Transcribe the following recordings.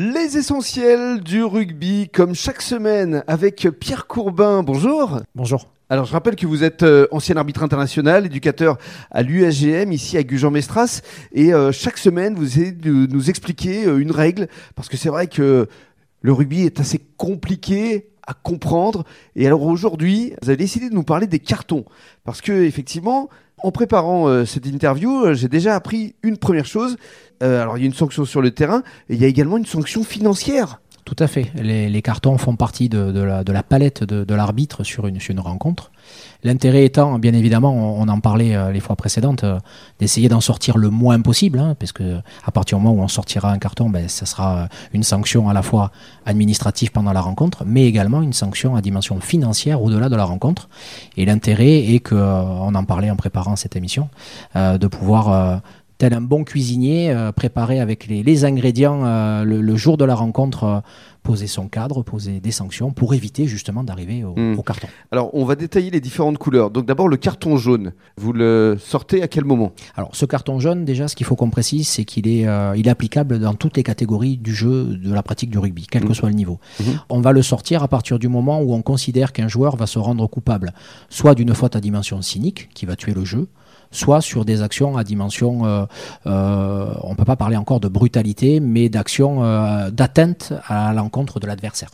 Les essentiels du rugby, comme chaque semaine, avec Pierre Courbin. Bonjour. Bonjour. Alors, je rappelle que vous êtes euh, ancien arbitre international, éducateur à l'UAGM, ici à Gujan-Mestras. Et euh, chaque semaine, vous essayez de nous expliquer euh, une règle, parce que c'est vrai que le rugby est assez compliqué à comprendre. Et alors aujourd'hui, vous avez décidé de nous parler des cartons. Parce que, effectivement, en préparant euh, cette interview, euh, j'ai déjà appris une première chose. Euh, alors, il y a une sanction sur le terrain, et il y a également une sanction financière. Tout à fait. Les, cartons font partie de, la, palette de, l'arbitre sur une, rencontre. L'intérêt étant, bien évidemment, on, en parlait euh, les fois précédentes, euh, d'essayer d'en sortir le moins possible, hein, parce que à partir du moment où on sortira un carton, ben, ça sera une sanction à la fois administrative pendant la rencontre, mais également une sanction à dimension financière au-delà de la rencontre. Et l'intérêt est que, euh, on en parlait en préparant cette émission, euh, de pouvoir euh, tel un bon cuisinier, euh, préparer avec les, les ingrédients euh, le, le, jour de la rencontre, euh, poser son cadre, poser des sanctions pour éviter justement d'arriver au, Mm. au carton. Alors, on va détailler les différentes couleurs. Donc, d'abord, le carton jaune. Vous le sortez à quel moment? Alors ce carton jaune, déjà, ce qu'il faut qu'on précise, c'est qu'il est, euh, il est applicable dans toutes les catégories du jeu, de la pratique du rugby, quel que soit le niveau. Mhm. On va le sortir à partir du moment où on considère qu'un joueur va se rendre coupable, soit d'une faute à dimension cynique, qui va tuer le jeu, soit sur des actions à dimension, euh, euh, on peut pas parler encore de brutalité, mais d'action euh, d'atteinte à l'encontre de l'adversaire.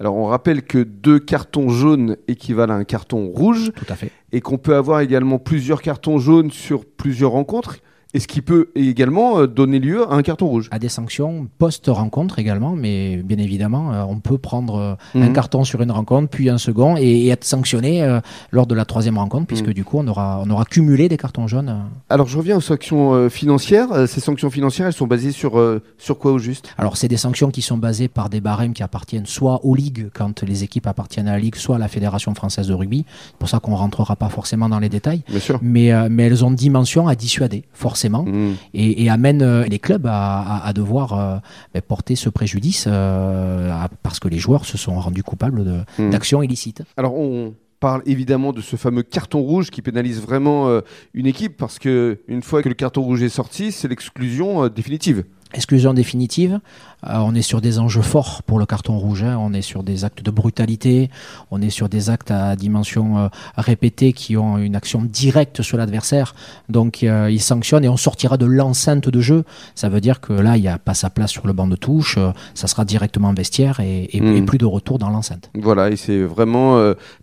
Alors, on rappelle que deux cartons jaunes équivalent à un carton rouge. Tout à fait. et qu'on peut avoir également plusieurs cartons jaunes sur plusieurs rencontres, et ce qui peut également euh, donner lieu à un carton rouge. À des sanctions post-rencontre également, mais bien évidemment, euh, on peut prendre euh, un Mhm. carton sur une rencontre, puis un second, et, être sanctionné lors de la troisième rencontre, puisque Mhm. du coup, on aura, on aura cumulé des cartons jaunes. Alors je reviens aux sanctions financières. Ces sanctions financières, elles sont basées sur, sur quoi au juste? Alors, c'est des sanctions qui sont basées par des barèmes qui appartiennent soit aux ligues, quand les équipes appartiennent à la ligue, soit à la Fédération française de rugby. C'est pour ça qu'on rentrera pas forcément dans les détails. Bien sûr. Mais, mais elles ont dimension à dissuader, forcément. Mmh. et, et amène euh, les clubs à, à- à devoir euh, ben, porter ce préjudice euh, parce que les joueurs se sont rendus coupables Mhm. d'actions illicites. Alors on parle évidemment de ce fameux carton rouge qui pénalise vraiment euh, une équipe parce que une fois que le carton rouge est sorti, c'est l'exclusion euh, définitive. Exclusion définitive, euh, on est sur des enjeux forts pour le carton rouge, hein. on est sur des actes de brutalité, on est sur des actes à dimension euh, répétée qui ont une action directe sur l'adversaire, donc euh, il sanctionne et on sortira de l'enceinte de jeu, ça veut dire que là il n'y a pas sa place sur le banc de touche, euh, ça sera directement vestiaire et, et- et plus de retour dans l'enceinte. Voilà, et c'est vraiment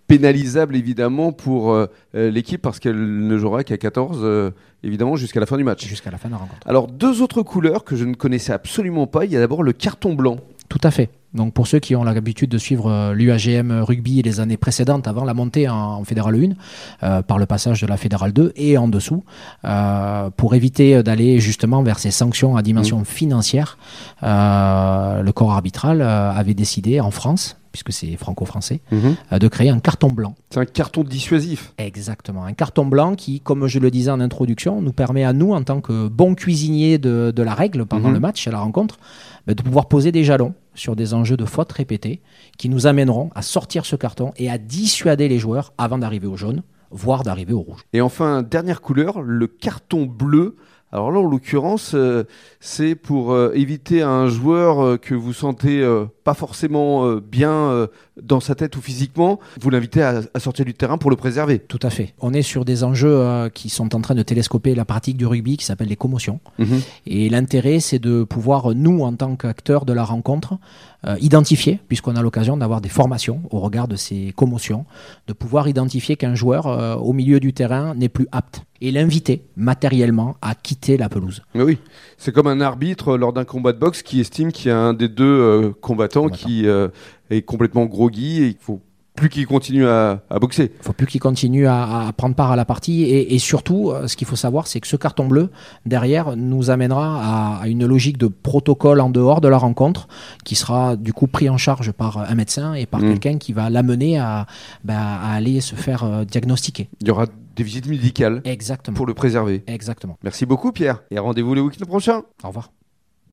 pénalisable évidemment pour l'équipe parce qu'elle ne jouera qu'à 14 euh, évidemment jusqu'à la fin du match. Jusqu'à la fin de la rencontre. Alors deux autres couleurs que je ne connaissais absolument pas. Il y a d'abord le carton blanc. Tout à fait. Donc pour ceux qui ont l'habitude de suivre l'UAGM rugby les années précédentes avant la montée en, en Fédéral 1, euh, par le passage de la Fédérale 2 et en dessous, euh, pour éviter d'aller justement vers ces sanctions à dimension financière, euh, le corps arbitral euh, avait décidé en France, puisque c'est franco-français, euh, de créer un carton blanc. C'est un carton dissuasif. Exactement. Un carton blanc qui, comme je le disais en introduction, nous permet à nous, en tant que bons cuisiniers de, de la règle pendant Mhm. le match, à la rencontre, bah, de pouvoir poser des jalons sur des enjeux de fautes répétées qui nous amèneront à sortir ce carton et à dissuader les joueurs avant d'arriver au jaune, voire d'arriver au rouge. Et enfin, dernière couleur, le carton bleu. Alors là, en l'occurrence, euh, c'est pour euh, éviter à un joueur euh, que vous sentez pas forcément euh, bien euh, dans sa tête ou physiquement, vous l'invitez à, à sortir du terrain pour le préserver. Tout à fait. On est sur des enjeux euh, qui sont en train de télescoper la pratique du rugby qui s'appelle les commotions. Et l'intérêt, c'est de pouvoir, nous, en tant qu'acteurs de la rencontre, euh, identifier, puisqu'on a l'occasion d'avoir des formations au regard de ces commotions, de pouvoir identifier qu'un joueur euh, au milieu du terrain n'est plus apte et l'inviter matériellement à quitter la pelouse. Mais oui, c'est comme un arbitre lors d'un combat de boxe qui estime qu'il y a un des deux euh, combattants Combattant. qui euh, est complètement groggy et qu'il faut plus qu'il continue à, à boxer. Il faut plus qu'il continue à, à prendre part à la partie. Et, et surtout, euh, ce qu'il faut savoir, c'est que ce carton bleu, derrière, nous amènera à, à une logique de protocole en dehors de la rencontre, qui sera du coup pris en charge par un médecin et par Mm. quelqu'un qui va l'amener à, bah, à aller se faire euh, diagnostiquer. Il y aura des visites médicales Exactement. pour le préserver. Exactement. Merci beaucoup Pierre et rendez-vous le week-end prochain. Au revoir.